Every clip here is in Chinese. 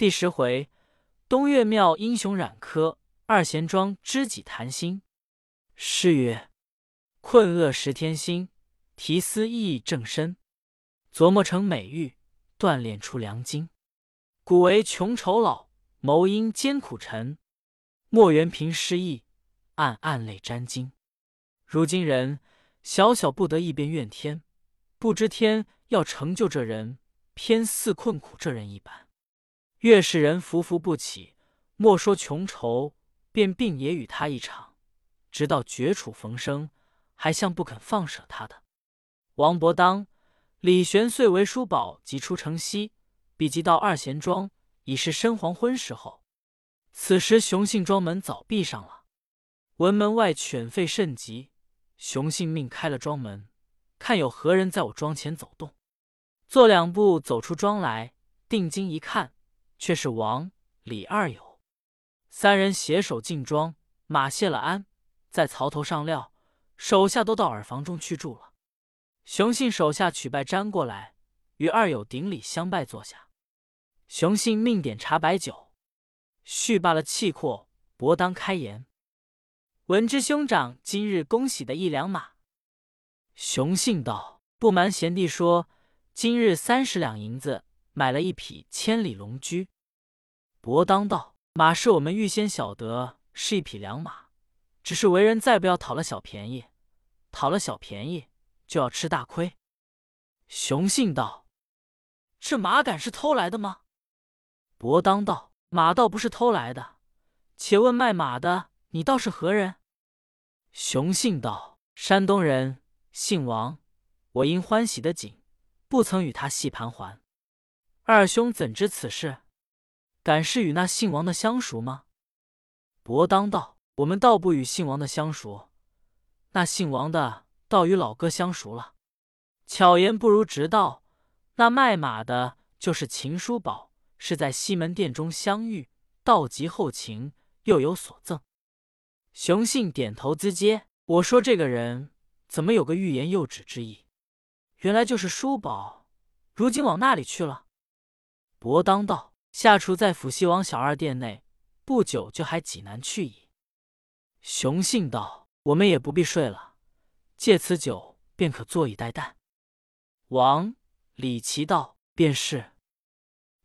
第十回，东岳庙英雄染科，二贤庄知己谈心。诗曰：“困厄十天心，提思意正深。琢磨成美玉，锻炼出良金。古为穷愁老，谋因艰苦沉。莫缘凭失意，暗暗泪沾襟。如今人小小不得意，便怨天，不知天要成就这人，偏似困苦这人一般。”越是人浮浮不起，莫说穷愁，便病也与他一场，直到绝处逢生，还像不肯放舍他的。王伯当、李玄遂为叔宝，即出城西，比及到二贤庄，已是深黄昏时候。此时雄信庄门早闭上了，闻门外犬吠甚急，雄信命开了庄门，看有何人在我庄前走动。做两步走出庄来，定睛一看。却是王李二友三人携手进庄，马谢了鞍，在槽头上料，手下都到耳房中去住了。雄信手下取拜粘过来，与二友顶礼相拜，坐下。雄信命点茶白酒，叙罢了气阔，伯当开言：“闻知兄长今日恭喜的一两马。”雄信道：“不瞒贤弟说，今日三十两银子。”买了一匹千里龙驹，伯当道：“马是我们预先晓得是一匹良马，只是为人再不要讨了小便宜，讨了小便宜就要吃大亏。”雄信道：“这马杆是偷来的吗？”伯当道：“马倒不是偷来的，且问卖马的，你倒是何人？”雄信道：“山东人，姓王，我因欢喜的紧，不曾与他细盘桓。”二兄怎知此事？敢是与那姓王的相熟吗？伯当道：“我们倒不与姓王的相熟，那姓王的倒与老哥相熟了。巧言不如直道，那卖马的就是秦叔宝，是在西门店中相遇，道极后情，又有所赠。”雄信点头资接。我说这个人怎么有个欲言又止之意？原来就是叔宝，如今往那里去了？伯当道：“下厨在府西王小二店内，不久就还济南去矣。”雄信道：“我们也不必睡了，借此酒便可坐以待旦。”王李奇道：“便是。”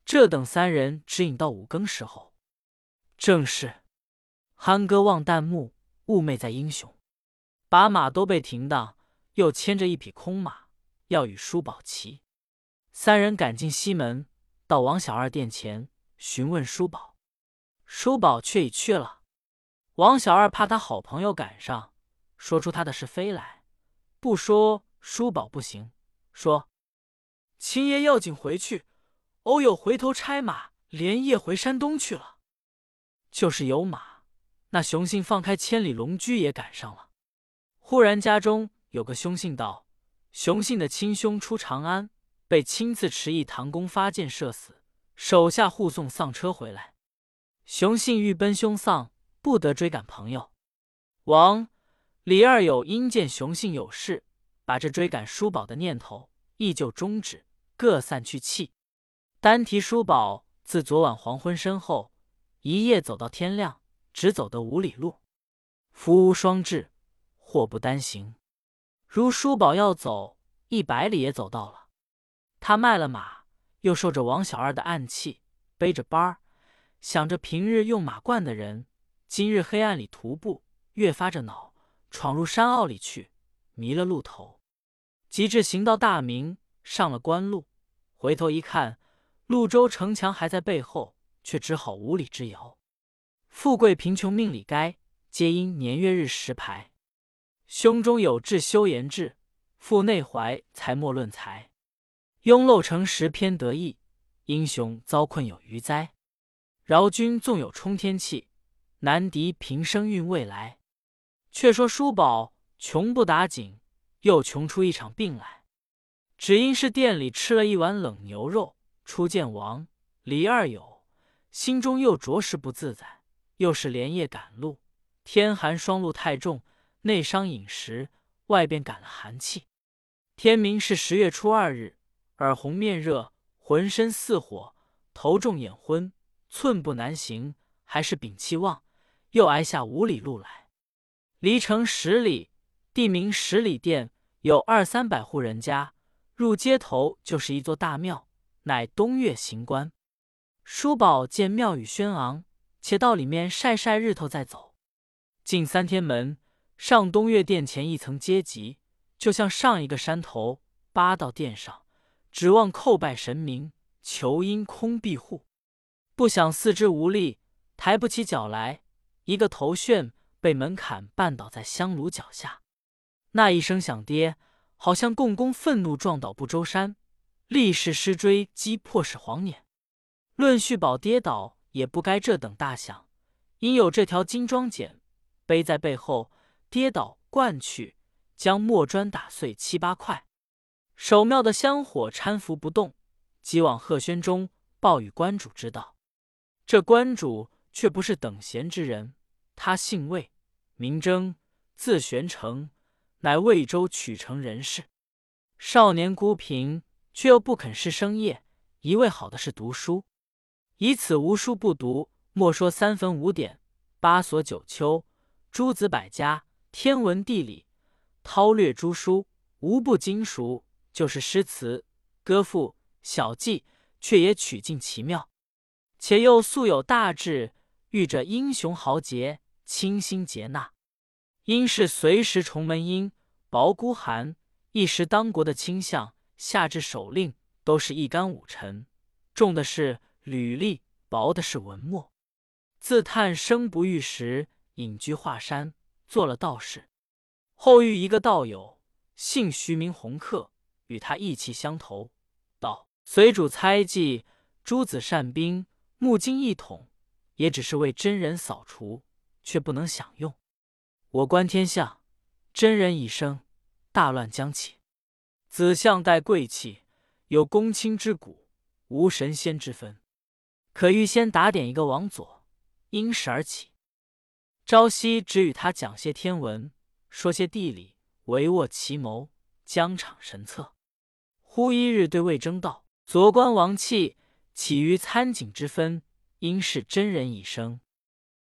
这等三人指引到五更时候，正是憨哥望旦暮，寤寐在英雄。把马都被停当，又牵着一匹空马，要与叔宝骑。三人赶进西门。到王小二店前询问叔宝，叔宝却已去了。王小二怕他好朋友赶上，说出他的是非来，不说叔宝不行。说秦爷要紧回去，偶有回头差马，连夜回山东去了。就是有马，那雄信放开千里龙驹也赶上了。忽然家中有个凶信道，雄信的亲兄出长安。被亲自持一唐弓发箭射死，手下护送丧车回来。雄信欲奔凶丧，不得追赶朋友。王李二友因见雄信有事，把这追赶叔宝的念头亦就终止，各散去气。单提叔宝自昨晚黄昏身后，一夜走到天亮，只走得五里路。福无双至，祸不单行。如叔宝要走一百里，也走到了。他卖了马，又受着王小二的暗器，背着包儿，想着平日用马惯的人，今日黑暗里徒步，越发着恼，闯入山坳里去，迷了路头。及至行到大明，上了官路，回头一看，潞州城墙还在背后，却只好五里之遥。富贵贫穷命里该，皆因年月日时排。胸中有志修言志，腹内怀才莫论才。庸陋诚实偏得意，英雄遭困有余灾。饶君纵有冲天气，难敌平生运未来。却说叔宝穷不打紧，又穷出一场病来，只因是店里吃了一碗冷牛肉。初见王李二友，心中又着实不自在。又是连夜赶路，天寒霜露太重，内伤饮食，外便感了寒气。天明是十月初二日。耳红面热，浑身似火，头重眼昏，寸步难行，还是屏气望，又挨下五里路来。离城十里，地名十里店，有二三百户人家。入街头就是一座大庙，乃东岳行官。叔宝见庙宇轩昂，且到里面晒晒日头再走。进三天门，上东岳殿前一层阶级，就像上一个山头，八到殿上，指望叩拜神明，求因空庇护。不想四肢无力，抬不起脚来，一个头旋被门槛绊倒在香炉脚下。那一声响跌。好像共工愤怒撞倒不周山，力士失追击破使黄撵。论续宝跌倒也不该这等大响，因有这条金装锏背在背后，跌倒灌去，将墨砖打碎七八块。守庙的香火搀扶不动，即往贺轩中报与关主知道。这关主却不是等闲之人，他姓魏，名征，字玄成。乃魏州曲城人士，少年孤贫，却又不肯事生业。一味好的是读书，以此无书不读，莫说三分五点、八所九丘、诸子百家、天文地理、韬略诸书，无不精熟。就是诗词歌赋小记，却也曲尽奇妙。且又素有大志，遇着英雄豪杰，倾心接纳。因是随时重门音，薄孤寒，一时当国的倾向，下至手令都是一干五臣，重的是履历，薄的是文墨。自叹生不遇时，隐居华山，做了道士。后遇一个道友，姓徐名洪客，与他意气相投，道：“随主猜忌，诸子善兵，木金一统，也只是为真人扫除，却不能享用。”我观天象，真人已生，大乱将起。子相带贵气，有公卿之骨，无神仙之分。可预先打点一个王佐，因时而起。朝夕只与他讲些天文，说些地理，帷幄奇谋，疆场神策。忽一日对魏征道：“昨观王气，起于参景之分，应是真人已生。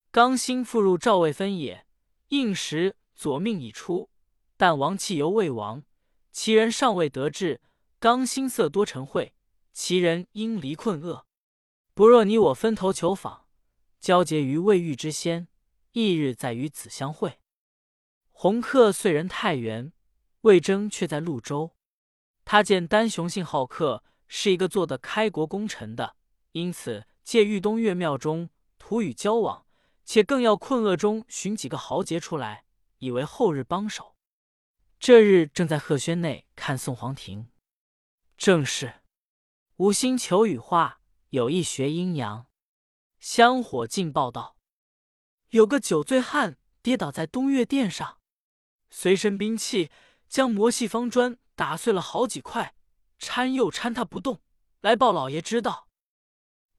刚兴复入赵魏分也。”应时左命已出，但王气犹未亡，其人尚未得志。刚心色多成秽，其人应离困厄。不若你我分头求访，交结于未遇之先，翌日再与子相会。洪客虽人太原，魏征却在潞州。他见丹雄信好客，是一个做得开国功臣的，因此借豫东岳庙中土与交往。且更要困厄中寻几个豪杰出来，以为后日帮手。这日正在鹤轩内看宋皇庭，正是无心求雨画，有意学阴阳。香火劲报道，有个酒醉汉跌倒在东岳殿上，随身兵器将魔系方砖打碎了好几块，搀又搀他不动，来报老爷知道。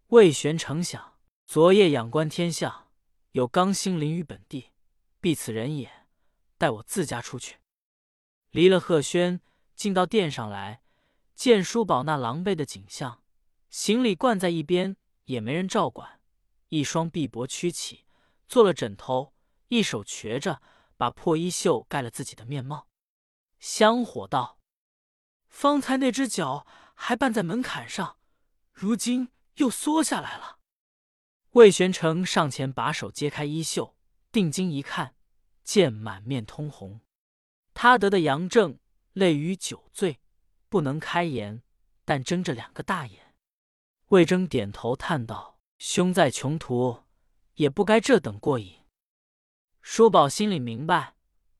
魏玄成想，昨夜仰观天象。有刚星临于本地，必此人也。待我自家出去。离了贺轩，进到殿上来，见叔宝那狼狈的景象，行李灌在一边，也没人照管。一双臂膊屈起，做了枕头，一手瘸着，把破衣袖盖了自己的面貌。香火道：“方才那只脚还绊在门槛上，如今又缩下来了。”魏玄成上前把手揭开衣袖，定睛一看，见满面通红。他得的阳症，累于酒醉，不能开言，但睁着两个大眼。魏征点头叹道：“兄在穷途，也不该这等过瘾。”叔宝心里明白，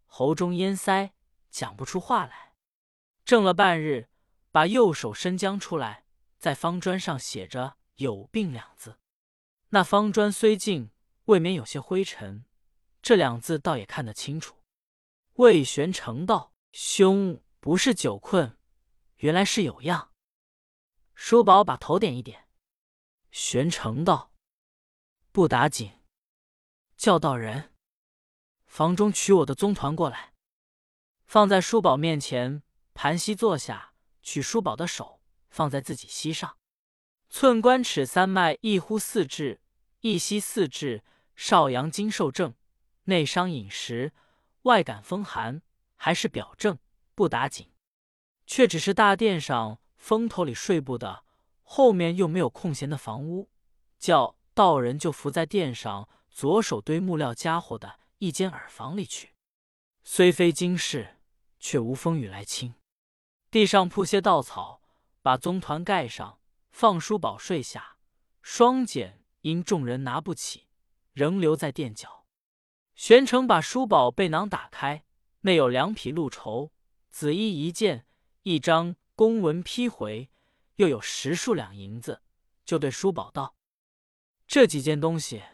喉中咽塞，讲不出话来。怔了半日，把右手伸将出来，在方砖上写着“有病”两字。那方砖虽净，未免有些灰尘。这两字倒也看得清楚。魏玄成道：“兄不是酒困，原来是有恙。”叔宝把头点一点。玄成道：“不打紧，叫道人房中取我的宗团过来，放在叔宝面前，盘膝坐下，取叔宝的手放在自己膝上，寸关尺三脉，一呼四至。一吸四至，少阳经受症，内伤饮食，外感风寒，还是表症，不打紧。却只是大殿上风头里睡不得，后面又没有空闲的房屋，叫道人就伏在殿上左手堆木料家伙的一间耳房里去。虽非经世，却无风雨来侵。地上铺些稻草，把棕团盖上，放书宝睡下。双锏因众人拿不起，仍留在垫脚。玄成把书宝背囊打开，内有两匹鹿绸、紫衣一件。一张公文批回，又有十数两银子，就对叔宝道：“这几件东西，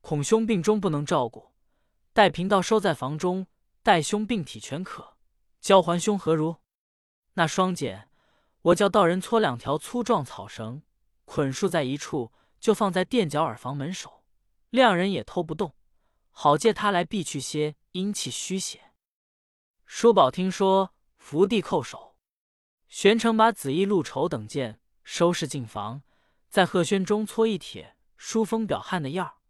孔兄病中不能照顾，待贫道收在房中，待兄病体全可，交还兄何如？那双锏，我叫道人搓两条粗壮草绳，捆束在一处，就放在垫脚耳房门首，亮人也偷不动，好借他来避去些阴气虚邪。”叔宝听说，伏地叩首。玄成把紫衣鹿绸等件收拾进房，在鹤轩中搓一帖疏风表汗的药，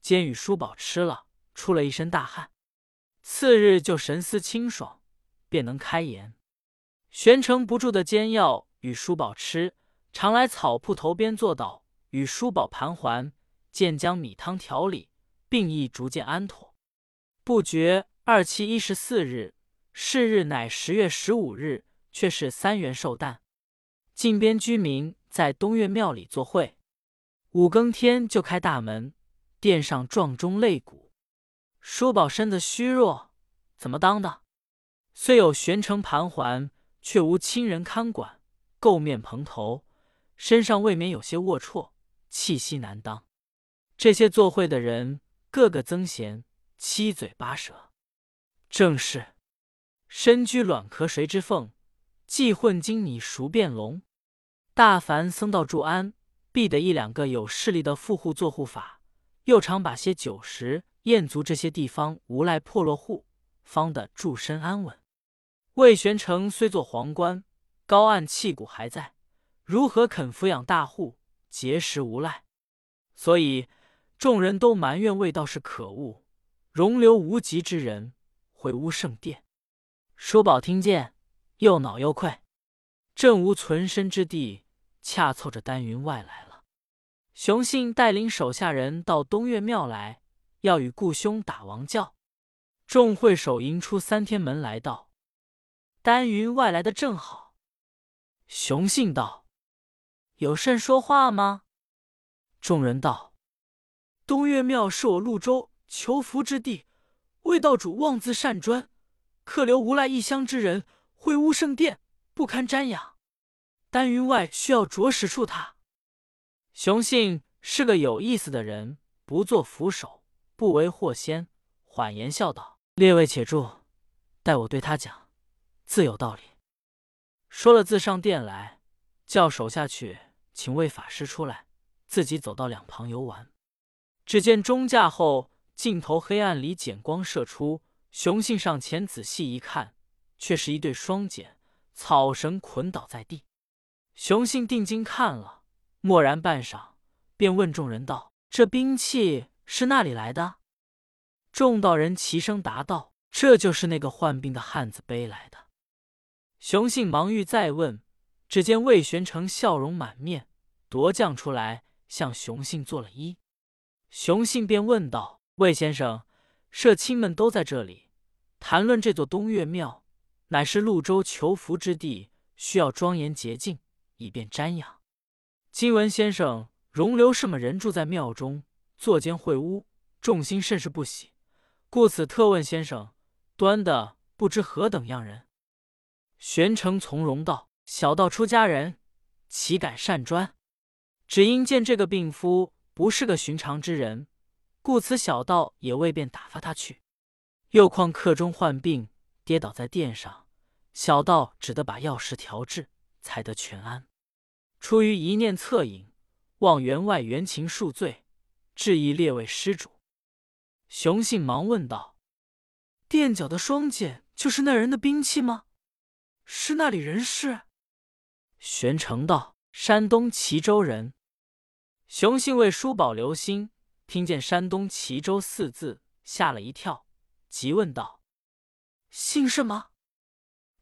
兼与叔宝吃了，出了一身大汗。次日就神思清爽，便能开言。玄成不住的煎药与叔宝吃，常来草铺头边坐倒，与叔宝盘桓，渐将米汤调理，病意逐渐安妥。不觉二七一十四日，是日乃十月十五日。却是三元寿诞，近边居民在东岳庙里作会，五更天就开大门，殿上撞钟擂鼓。叔宝身子虚弱，怎么当的？虽有玄城盘桓，却无亲人看管，垢面蓬头，身上未免有些龌龊，气息难当。这些作会的人，个个曾贤，七嘴八舌，正是身居卵壳谁之凤。既混金你熟变龙，大凡僧道住安，必得一两个有势力的富户做护法，又常把些酒食宴足这些地方无赖破落户，方得住身安稳。魏玄成虽做皇冠，高岸气骨还在，如何肯抚养大户，结识无赖？所以众人都埋怨魏道士可恶，容留无极之人，毁污圣殿。叔宝听见。又恼又愧，正无存身之地，恰凑着丹云外来了。熊信带领手下人到东岳庙来，要与故兄打王教。众会首迎出三天门来道：“丹云外来的正好。”雄信道：“有甚说话吗？”众人道：“东岳庙是我潞州求福之地，魏道主妄自擅专，客留无赖异乡之人。”会污圣殿，不堪瞻仰。丹云外需要着实处他。雄信是个有意思的人，不做扶手，不为祸先，缓言笑道：“列位且住，待我对他讲，自有道理。”说了，自上殿来，叫手下去请位法师出来，自己走到两旁游玩。只见钟架后尽头黑暗里剪光射出，雄性上前仔细一看。却是一对双锏，草绳捆倒在地。雄性定睛看了，默然半晌，便问众人道：“这兵器是那里来的？”众道人齐声答道：“这就是那个患病的汉子背来的。”雄信忙欲再问，只见魏玄成笑容满面，夺将出来向雄信做了揖。雄信便问道：“魏先生，社亲们都在这里，谈论这座东岳庙。”乃是潞州求福之地，需要庄严洁净，以便瞻仰。今闻先生容留什么人住在庙中，坐间会屋，众心甚是不喜，故此特问先生，端的不知何等样人。玄成从容道：“小道出家人，岂敢擅专？只因见这个病夫不是个寻常之人，故此小道也未便打发他去。又况客中患病。”跌倒在殿上，小道只得把药石调治，才得全安。出于一念恻隐，望员外原情恕罪，致意列位施主。熊信忙问道：“垫脚的双锏就是那人的兵器吗？是那里人士？”玄成道：“山东齐州人。”熊信为叔宝留心，听见山东齐州四字，吓了一跳，急问道：“姓什么？”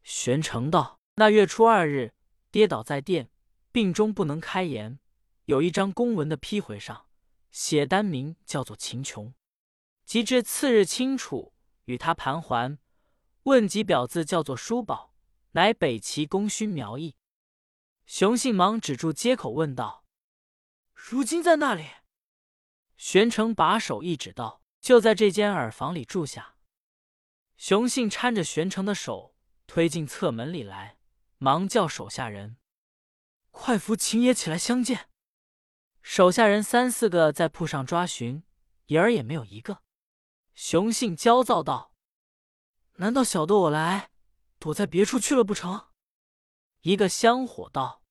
玄成道：“那月初二日，跌倒在殿，病中不能开言。有一张公文的批回上，写单名叫做秦琼。及至次日清楚，与他盘桓，问及表字叫做叔宝，乃北齐功勋苗裔。”熊信忙止住街口问道：“如今在那里？”玄成把手一指道：“就在这间耳房里住下。”熊信搀着玄成的手。推进侧门里来，忙叫手下人快扶秦爷起来相见。手下人三四个在铺上抓寻，爷儿也没有一个。熊信焦躁道：“难道晓得我来，躲在别处去了不成？”一个香火道：“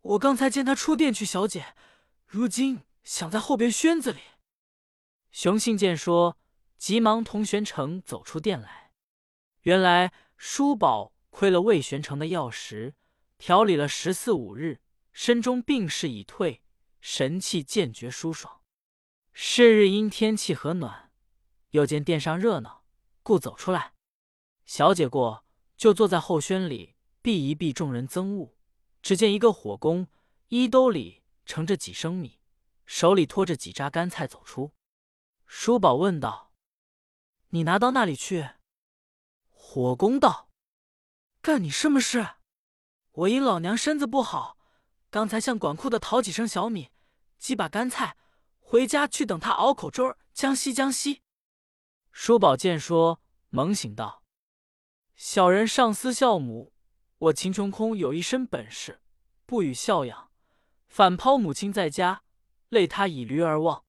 我刚才见他出殿去小姐，如今想在后边轩子里。”熊信见说，急忙同玄成走出殿来。原来。叔宝亏了魏玄成的药石，调理了十四五日，身中病势已退，神气渐觉舒爽。是日因天气和暖，又见殿上热闹，故走出来。小姐过，就坐在后轩里避一避众人憎恶。只见一个火工衣兜里盛着几升米，手里托着几扎干菜走出。叔宝问道：“你拿到那里去？”火攻道：“干你什么事？我因老娘身子不好，刚才向管库的讨几升小米，几把干菜，回家去等他熬口粥儿，将息将息。”叔宝见说，猛醒道：“小人上司孝母，我秦琼空有一身本事，不予孝养，反抛母亲在家，累他以驴而忘。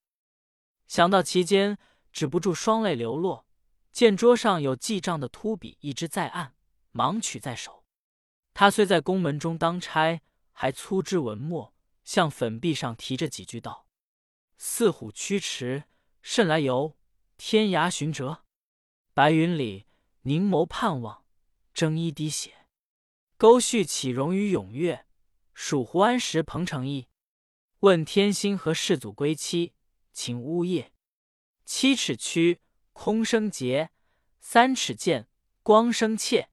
想到其间，止不住双泪流落。”见桌上有记账的秃笔一支在案，忙取在手。他虽在宫门中当差，还粗枝文墨，向粉壁上题着几句道：“四虎驱驰，甚来游；天涯寻辙，白云里凝眸盼望，争一滴血。沟绪起容于踊跃，蜀湖安石彭城意。问天心和世祖归期，请呜咽。七尺躯。”空生节，三尺剑，光生切。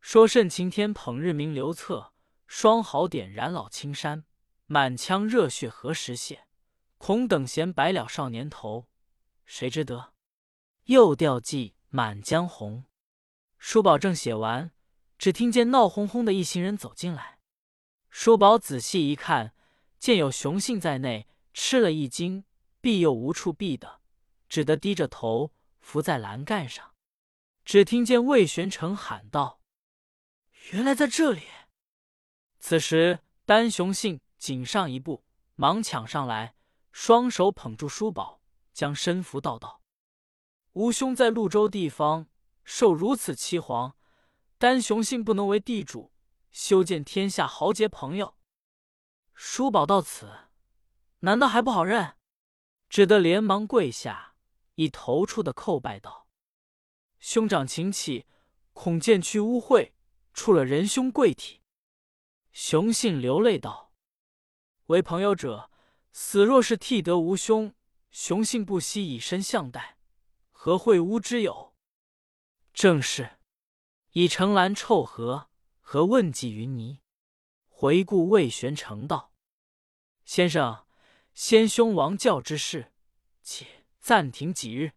说甚晴天捧日明流侧，双毫点燃老青山。满腔热血何时泄？空等闲白了少年头，谁知得？又调寄《满江红》。叔宝正写完，只听见闹哄哄的一行人走进来。叔宝仔细一看，见有雄信在内，吃了一惊，避又无处避的，只得低着头。伏在栏杆上，只听见魏玄成喊道：“原来在这里！”此时单雄信紧上一步，忙抢上来，双手捧住书宝，将身扶道道：“吾兄在潞州地方受如此欺皇，单雄信不能为地主，修建天下豪杰朋友。”叔宝到此，难道还不好认？只得连忙跪下。以头处的叩拜道：“兄长请起，恐见去污秽，触了仁兄贵体。”雄信流泪道：“为朋友者，死若是替得吾兄，雄信不惜以身相待，何会污之有？”正是，以城兰臭荷，何问计云泥？回顾魏玄成道：“先生，先兄王教之事，且。”暂停几日，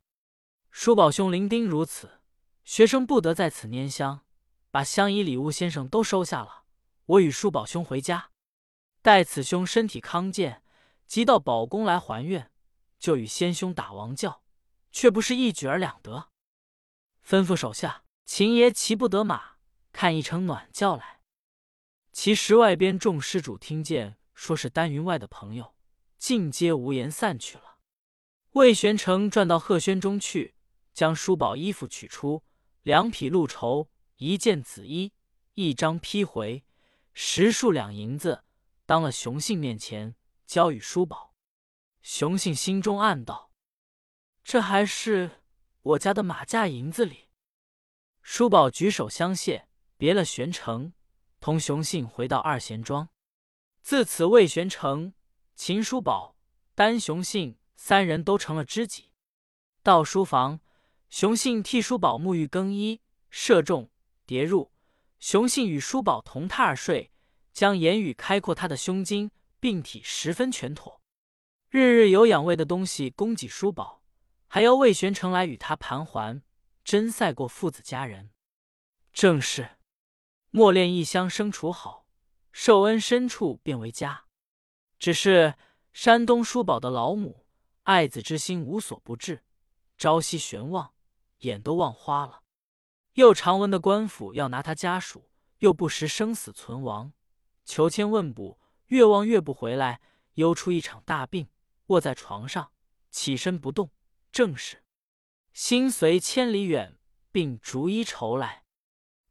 叔宝兄伶仃如此，学生不得在此拈香。把香衣礼物，先生都收下了。我与叔宝兄回家，待此兄身体康健，即到宝宫来还愿，就与先兄打王教，却不是一举而两得。吩咐手下，秦爷骑不得马，看一乘暖轿来。其实外边众施主听见，说是丹云外的朋友，尽皆无言散去了。魏玄成转到鹤轩中去，将书宝衣服取出，两匹鹿绸，一件紫衣，一张披回，十数两银子，当了熊信面前交与书宝。熊信心中暗道：“这还是我家的马价银子里。”叔宝举手相谢，别了玄成，同熊信回到二贤庄。自此，魏玄成、秦叔宝、单雄信。三人都成了知己。到书房，熊信替叔宝沐浴更衣，射中叠入。熊信与叔宝同榻而睡，将言语开阔他的胸襟，病体十分全妥。日日有养胃的东西供给叔宝，还要魏玄成来与他盘桓，真赛过父子家人。正是莫恋异乡生处好，受恩深处便为家。只是山东叔宝的老母爱子之心无所不至，朝夕悬望，眼都望花了。又常闻的官府要拿他家属，又不识生死存亡，求签问卜，越望越不回来，忧出一场大病，卧在床上起身不动。正是心随千里远，并逐一愁来。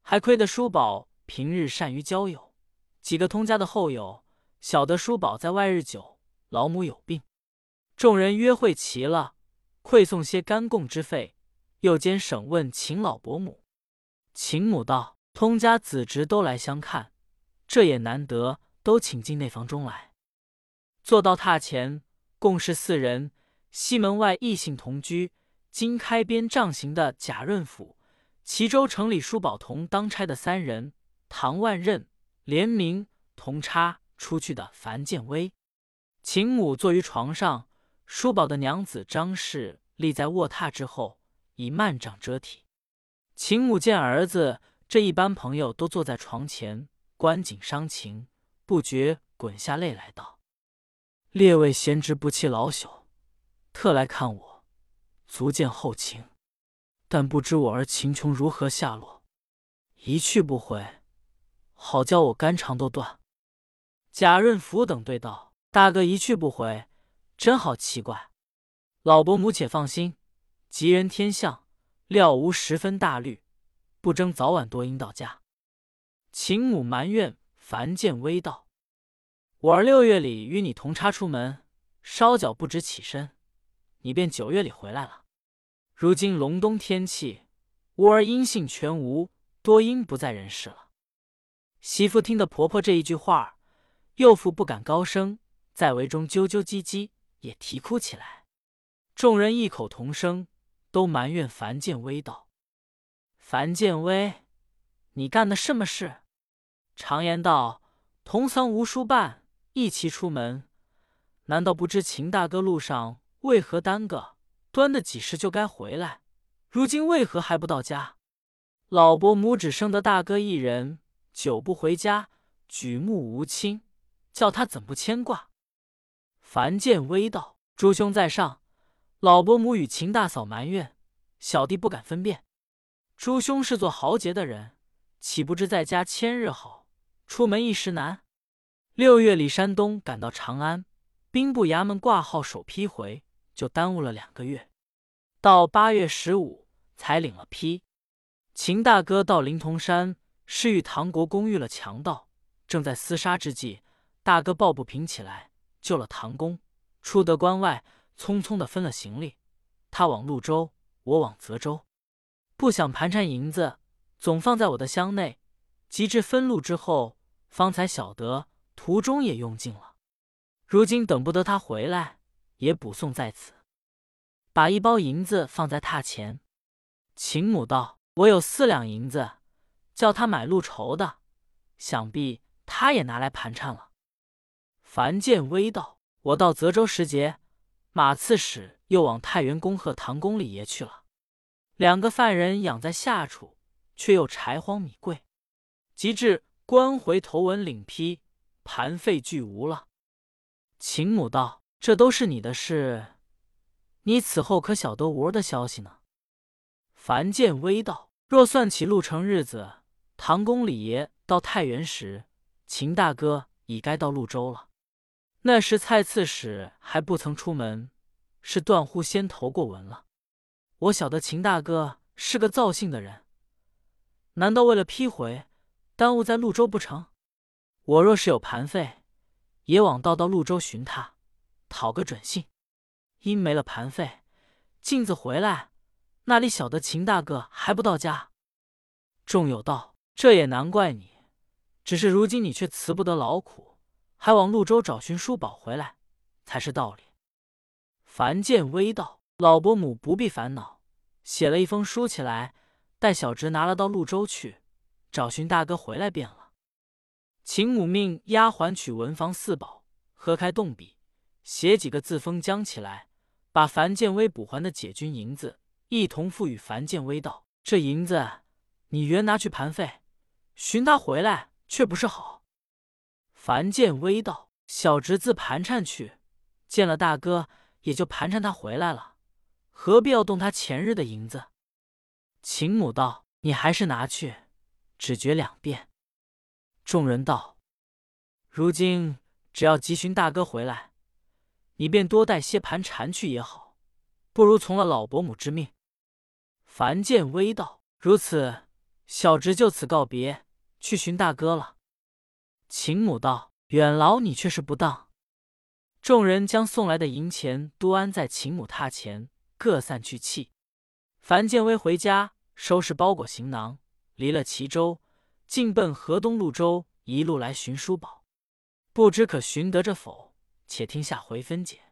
还亏得叔宝平日善于交友，几个通家的后友晓得叔宝在外日久，老母有病，众人约会齐了，馈送些干贡之费，又兼审问秦老伯母。秦母道：“通家子侄都来相看，这也难得，都请进内房中来。”坐到榻前，共是四人。西门外异姓同居，经开边杖刑的贾润甫，齐州城里叔宝同当差的三人，唐万仞、联名、同差出去的樊建威。秦母坐于床上，叔宝的娘子张氏立在卧榻之后，以幔帐遮体。秦母见儿子这一般朋友都坐在床前观景伤情，不觉滚下泪来，道：“列位贤侄不弃老朽，特来看我，足见厚情。但不知我儿秦琼如何下落，一去不回，好叫我肝肠都断。”贾润甫等对道：“大哥一去不回，真好奇怪。老伯母且放心，吉人天相。”料无十分大虑，不争早晚多应到家。秦母埋怨樊建威道：“我儿六月里与你同差出门，稍脚不知起身，你便九月里回来了。如今隆冬天气，吾儿音信全无，多因不在人世了。”媳妇听得婆婆这一句话，又复不敢高声，在围中啾啾唧唧，也啼哭起来。众人异口同声。都埋怨樊建威道：“樊建威，你干的什么事？常言道，同丧无书办，一齐出门。难道不知秦大哥路上为何耽搁？端的几时就该回来？如今为何还不到家？老伯母只生得大哥一人，久不回家，举目无亲，叫他怎不牵挂？”樊建威道：“诸兄在上。”老伯母与秦大嫂埋怨，小弟不敢分辨。诸兄是做豪杰的人，岂不知在家千日好，出门一时难？六月里山东赶到长安，兵部衙门挂号首批回，就耽误了两个月。到八月十五才领了批。秦大哥到灵童山，是与唐国公遇了强盗，正在厮杀之际，大哥抱不平起来，救了唐公，出得关外。匆匆的分了行李，他往潞州，我往泽州，不想盘缠银子，总放在我的箱内。及至分路之后，方才晓得途中也用尽了。如今等不得他回来，也补送在此。把一包银子放在榻前。秦母道：“我有四两银子，叫他买路筹的，想必他也拿来盘缠了。”樊建威道：“我到泽州时节。”马刺史又往太原恭贺唐公李爷去了，两个犯人养在下处，却又柴荒米贵。及至官回头文领批，盘费俱无了。秦母道：“这都是你的事，你此后可晓得吾儿的消息呢？”樊建威道：“若算起路程日子，唐公李爷到太原时，秦大哥已该到潞州了。”那时蔡刺史还不曾出门，是断乎先投过文了。我晓得秦大哥是个造性的人，难道为了批回，耽误在潞州不成？我若是有盘费，也往道到潞州寻他，讨个准信。因没了盘费，镜子回来，那里晓得秦大哥还不到家？众友道：“这也难怪你，只是如今你却辞不得劳苦。”还往潞州找寻叔宝回来，才是道理。樊建威道：“老伯母不必烦恼，写了一封书起来，待小侄拿了到潞州去，找寻大哥回来便了。”秦母命丫鬟取文房四宝，合开动笔，写几个字封将起来，把樊建威补还的解军银子一同付与樊建威道：“这银子你原拿去盘费，寻他回来却不是好。”樊建威道：“小侄自盘缠去，见了大哥。”也就盘缠他回来了，何必要动他前日的银子？秦母道：“你还是拿去，只觉两遍。”众人道：“如今只要急寻大哥回来，你便多带些盘缠去也好，不如从了老伯母之命。”樊建威道：“如此，小侄就此告别，去寻大哥了。”秦母道：“远劳你，却是不当。”众人将送来的银钱都安在秦母榻前，各散去气。樊建威回家收拾包裹行囊，离了齐州，进奔河东潞州，一路来寻书宝，不知可寻得着否？且听下回分解。